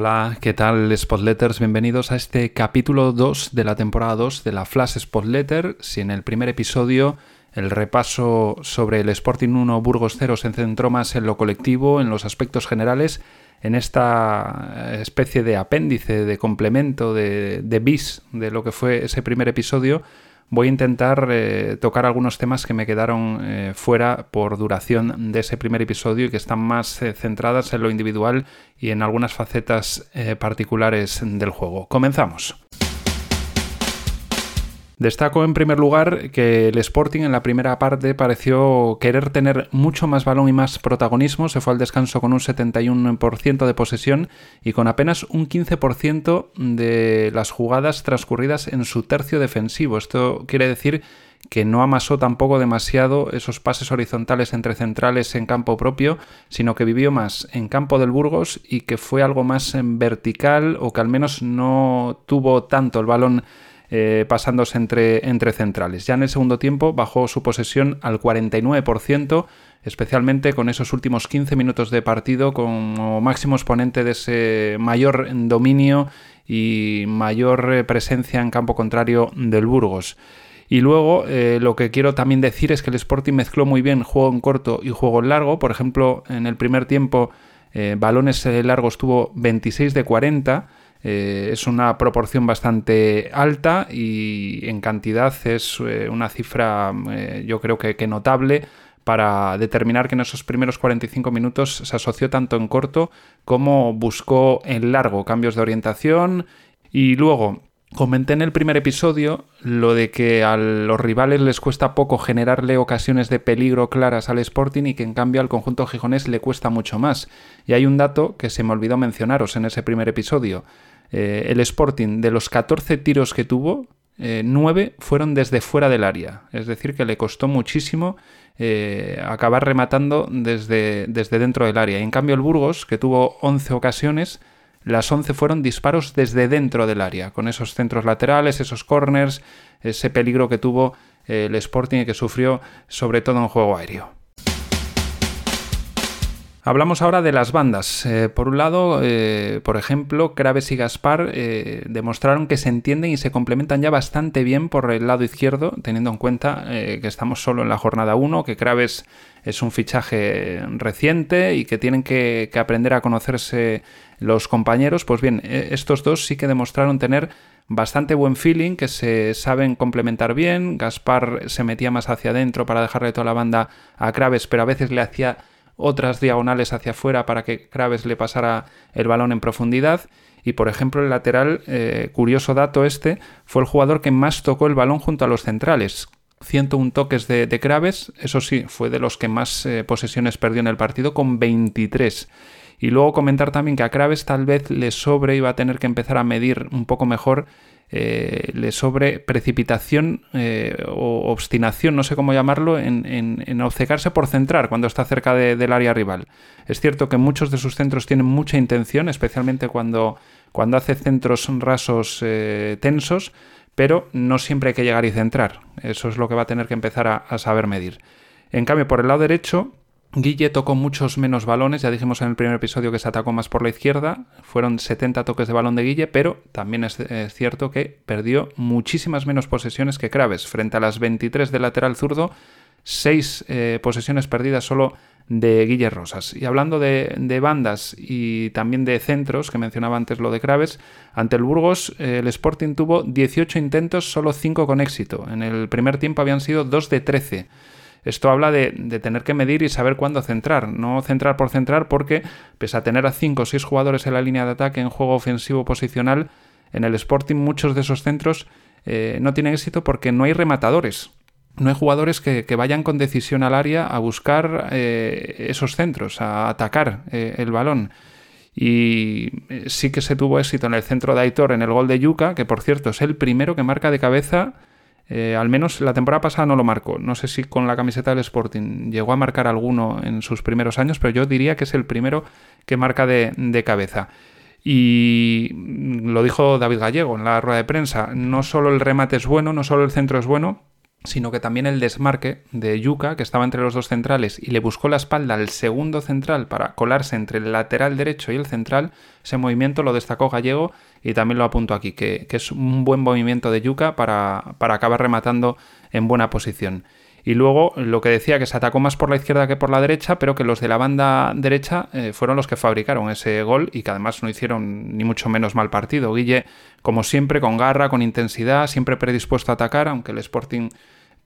Hola, ¿qué tal Spotletters? Bienvenidos a este capítulo 2 de la temporada 2 de la Flash Spotletter. Si en el primer episodio el repaso sobre el Sporting 1 Burgos 0 se centró más en lo colectivo, en los aspectos generales, en esta especie de apéndice, de complemento, de, de bis de lo que fue ese primer episodio, voy a intentar eh, tocar algunos temas que me quedaron eh, fuera por duración de ese primer episodio y que están más eh, centradas en lo individual y en algunas facetas particulares del juego. Comenzamos. Destaco en primer lugar que el Sporting en la primera parte pareció querer tener mucho más balón y más protagonismo, se fue al descanso con un 71% de posesión y con apenas un 15% de las jugadas transcurridas en su tercio defensivo. Esto quiere decir que no amasó tampoco demasiado esos pases horizontales entre centrales en campo propio, sino que vivió más en campo del Burgos y que fue algo más en vertical o que al menos no tuvo tanto el balón eh, pasándose entre, centrales. Ya en el segundo tiempo bajó su posesión al 49%, especialmente con esos últimos 15 minutos de partido como máximo exponente de ese mayor dominio y mayor eh, presencia en campo contrario del Burgos. Y luego eh, lo que quiero también decir es que el Sporting mezcló muy bien juego en corto y juego en largo. Por ejemplo, en el primer tiempo balones largos tuvo 26 de 40 eh, es una proporción bastante alta y en cantidad es eh, una cifra eh, yo creo que, notable para determinar que en esos primeros 45 minutos se asoció tanto en corto como buscó en largo cambios de orientación y luego Comenté en el primer episodio lo de que a los rivales les cuesta poco generarle ocasiones de peligro claras al Sporting y que en cambio al conjunto gijonés le cuesta mucho más. Y hay un dato que se me olvidó mencionaros en ese primer episodio. Eh, el Sporting, de los 14 tiros que tuvo, 9 eh, fueron desde fuera del área. Es decir, que le costó muchísimo eh, acabar rematando desde, desde dentro del área. Y en cambio el Burgos, que tuvo 11 ocasiones, las 11 fueron disparos desde dentro del área, con esos centros laterales, esos corners, ese peligro que tuvo el Sporting y que sufrió sobre todo en juego aéreo. Hablamos ahora de las bandas. Eh, por un lado, eh, por ejemplo, Craves y Gaspar eh, demostraron que se entienden y se complementan ya bastante bien por el lado izquierdo, teniendo en cuenta que estamos solo en la jornada 1, que Craves es un fichaje reciente y que tienen que, que aprender a conocerse los compañeros. Pues bien, estos dos sí que demostraron tener bastante buen feeling, que se saben complementar bien. Gaspar se metía más hacia adentro para dejarle toda la banda a Craves, pero a veces le hacía otras diagonales hacia afuera para que Craves le pasara el balón en profundidad. Y por ejemplo, el lateral, eh, curioso dato este, fue el jugador que más tocó el balón junto a los centrales. 101 toques de, de Craves, eso sí, fue de los que más eh, posesiones perdió en el partido, con 23. Y luego comentar también que a Craves tal vez le sobre y va a tener que empezar a medir un poco mejor eh, le sobre precipitación eh, o obstinación, no sé cómo llamarlo, en, en, obcecarse por centrar cuando está cerca del área rival. Es cierto que muchos de sus centros tienen mucha intención, especialmente cuando, cuando hace centros rasos eh, tensos, pero no siempre hay que llegar y centrar. Eso es lo que va a tener que empezar a saber medir. En cambio, por el lado derecho, Guille tocó muchos menos balones, ya dijimos en el primer episodio que se atacó más por la izquierda, fueron 70 toques de balón de Guille, pero también es, cierto que perdió muchísimas menos posesiones que Craves, frente a las 23 de lateral zurdo, 6 eh, posesiones perdidas solo de Guille Rosas. Y hablando de, bandas y también de centros, que mencionaba antes lo de Craves, ante el Burgos eh, el Sporting tuvo 18 intentos, solo 5 con éxito. En el primer tiempo habían sido 2 de 13. Esto habla de, tener que medir y saber cuándo centrar, no centrar por centrar porque, pese a tener a 5 o 6 jugadores en la línea de ataque en juego ofensivo posicional, en el Sporting muchos de esos centros eh, no tienen éxito porque no hay rematadores. No hay jugadores que, vayan con decisión al área a buscar eh, esos centros, a atacar eh, el balón. Y sí que se tuvo éxito en el centro de Aitor en el gol de Yuca, que por cierto es el primero que marca de cabeza eh, al menos la temporada pasada no lo marcó. No sé si con la camiseta del Sporting llegó a marcar alguno en sus primeros años, pero yo diría que es el primero que marca de, cabeza. Y lo dijo David Gallego en la rueda de prensa, no solo el remate es bueno, no solo el centro es bueno, sino que también el desmarque de Yuca, que estaba entre los dos centrales y le buscó la espalda al segundo central para colarse entre el lateral derecho y el central, ese movimiento lo destacó Gallego y también lo apunto aquí, que, es un buen movimiento de Yuca para, para acabar rematando en buena posición. Y luego lo que decía que se atacó más por la izquierda que por la derecha, pero que los de la banda derecha eh, fueron los que fabricaron ese gol y que además no hicieron ni mucho menos mal partido. Guille, como siempre, con garra, con intensidad, siempre predispuesto a atacar, aunque el Sporting,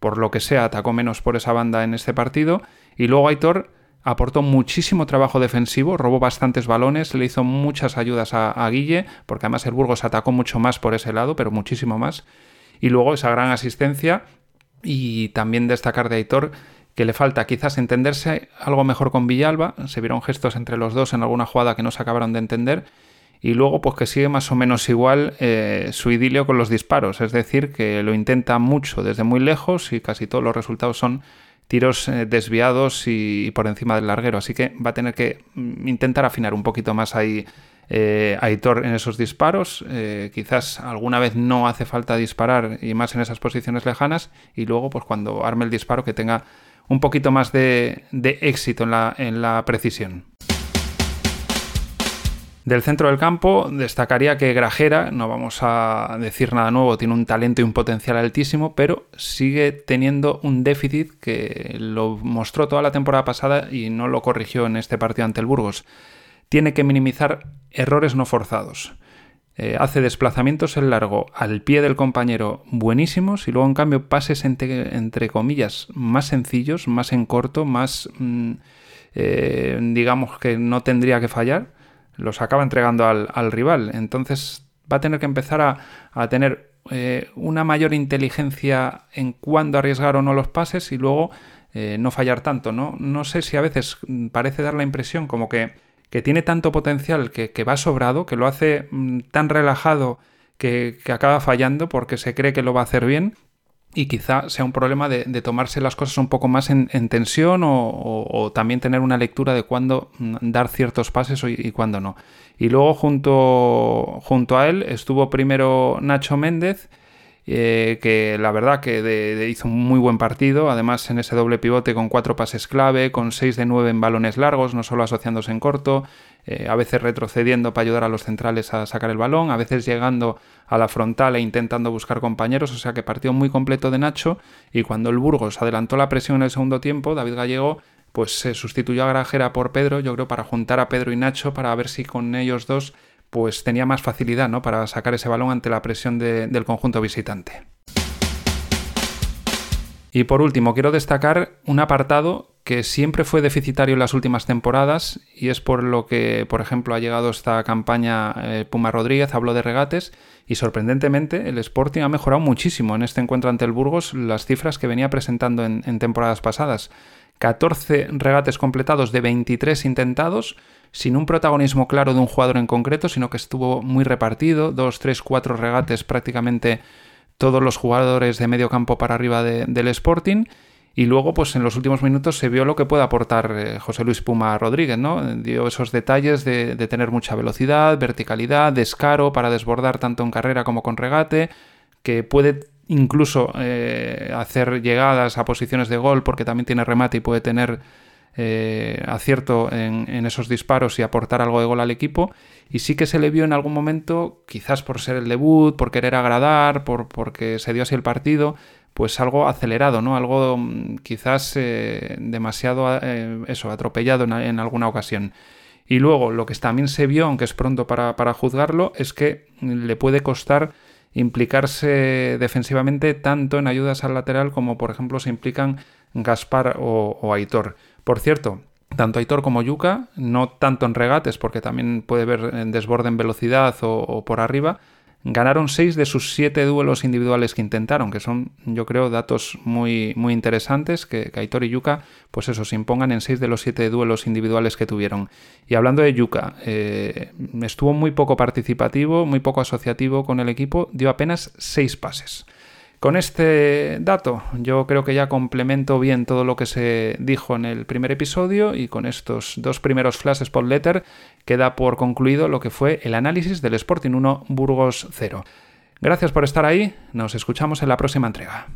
por lo que sea, atacó menos por esa banda en este partido. Y luego Aitor aportó muchísimo trabajo defensivo, robó bastantes balones, le hizo muchas ayudas a, a Guille, porque además el Burgos atacó mucho más por ese lado, pero muchísimo más. Y luego esa gran asistencia y también destacar de Aitor que le falta quizás entenderse algo mejor con Villalba, se vieron gestos entre los dos en alguna jugada que no se acabaron de entender, y luego pues que sigue más o menos igual eh, su idilio con los disparos, es decir, que lo intenta mucho desde muy lejos y casi todos los resultados son tiros eh, desviados y, por encima del larguero, así que va a tener que mm, intentar afinar un poquito más ahí eh, Aitor en esos disparos. Eh, quizás alguna vez no hace falta disparar y más en esas posiciones lejanas. Y luego, pues cuando arme el disparo, que tenga un poquito más de, éxito en la, en la precisión. Del centro del campo destacaría que Grajera, no vamos a decir nada nuevo, tiene un talento y un potencial altísimo, pero sigue teniendo un déficit que lo mostró toda la temporada pasada y no lo corrigió en este partido ante el Burgos tiene que minimizar errores no forzados. Eh, hace desplazamientos en largo al pie del compañero buenísimos y luego en cambio pases entre, comillas más sencillos, más en corto, más mm, eh, digamos que no tendría que fallar, los acaba entregando al, rival. Entonces va a tener que empezar a, tener eh, una mayor inteligencia en cuándo arriesgar o no los pases y luego no fallar tanto. ¿no? no sé si a veces parece dar la impresión como que que tiene tanto potencial que, va sobrado, que lo hace mm, tan relajado que, acaba fallando porque se cree que lo va a hacer bien y quizá sea un problema de, tomarse las cosas un poco más en, tensión o, también tener una lectura de cuándo mm, dar ciertos pases y, y cuándo no. Y luego junto, junto a él estuvo primero Nacho Méndez, eh, que la verdad que hizo un muy buen partido, además en ese doble pivote con cuatro pases clave, con seis de nueve en balones largos, no solo asociándose en corto, eh, a veces retrocediendo para ayudar a los centrales a sacar el balón, a veces llegando a la frontal e intentando buscar compañeros, o sea que partido muy completo de Nacho. Y cuando el Burgos adelantó la presión en el segundo tiempo, David Gallego pues se sustituyó a Grajera por Pedro, yo creo para juntar a Pedro y Nacho para ver si con ellos dos pues tenía más facilidad ¿no? para sacar ese balón ante la presión del conjunto visitante. Y por último, quiero destacar un apartado que siempre fue deficitario en las últimas temporadas y es por lo que, por ejemplo, ha llegado esta campaña eh, Puma Rodríguez, habló de regates y sorprendentemente el Sporting ha mejorado muchísimo en este encuentro ante el Burgos las cifras que venía presentando en, en temporadas pasadas. 14 regates completados de 23 intentados, sin un protagonismo claro de un jugador en concreto, sino que estuvo muy repartido, dos, tres, cuatro regates prácticamente todos los jugadores de medio campo para arriba del Sporting. Y luego, pues en los últimos minutos se vio lo que puede aportar eh, José Luis Puma Rodríguez, ¿no? Dio esos detalles de, tener mucha velocidad, verticalidad, descaro para desbordar tanto en carrera como con regate, que puede incluso eh, hacer llegadas a posiciones de gol porque también tiene remate y puede tener eh, acierto en, esos disparos y aportar algo de gol al equipo. Y sí que se le vio en algún momento, quizás por ser el debut, por querer agradar, por, porque se dio así el partido, pues algo acelerado, ¿no? Algo mm, quizás eh, demasiado eso, atropellado en, alguna ocasión. Y luego lo que también se vio, aunque es pronto para, juzgarlo, es que le puede costar implicarse defensivamente tanto en ayudas al lateral como por ejemplo se implican Gaspar o Aitor. Por cierto, tanto Aitor como Yuka, no tanto en regates, porque también puede ver en desborde en velocidad o, por arriba, ganaron seis de sus siete duelos individuales que intentaron, que son, yo creo, datos muy, muy interesantes, que, Aitor y Yuka, pues eso, se impongan en seis de los siete duelos individuales que tuvieron. Y hablando de Yuka, eh, estuvo muy poco participativo, muy poco asociativo con el equipo, dio apenas seis pases. Con este dato yo creo que ya complemento bien todo lo que se dijo en el primer episodio y con estos dos primeros flashes por letter queda por concluido lo que fue el análisis del Sporting 1 Burgos 0. Gracias por estar ahí, nos escuchamos en la próxima entrega.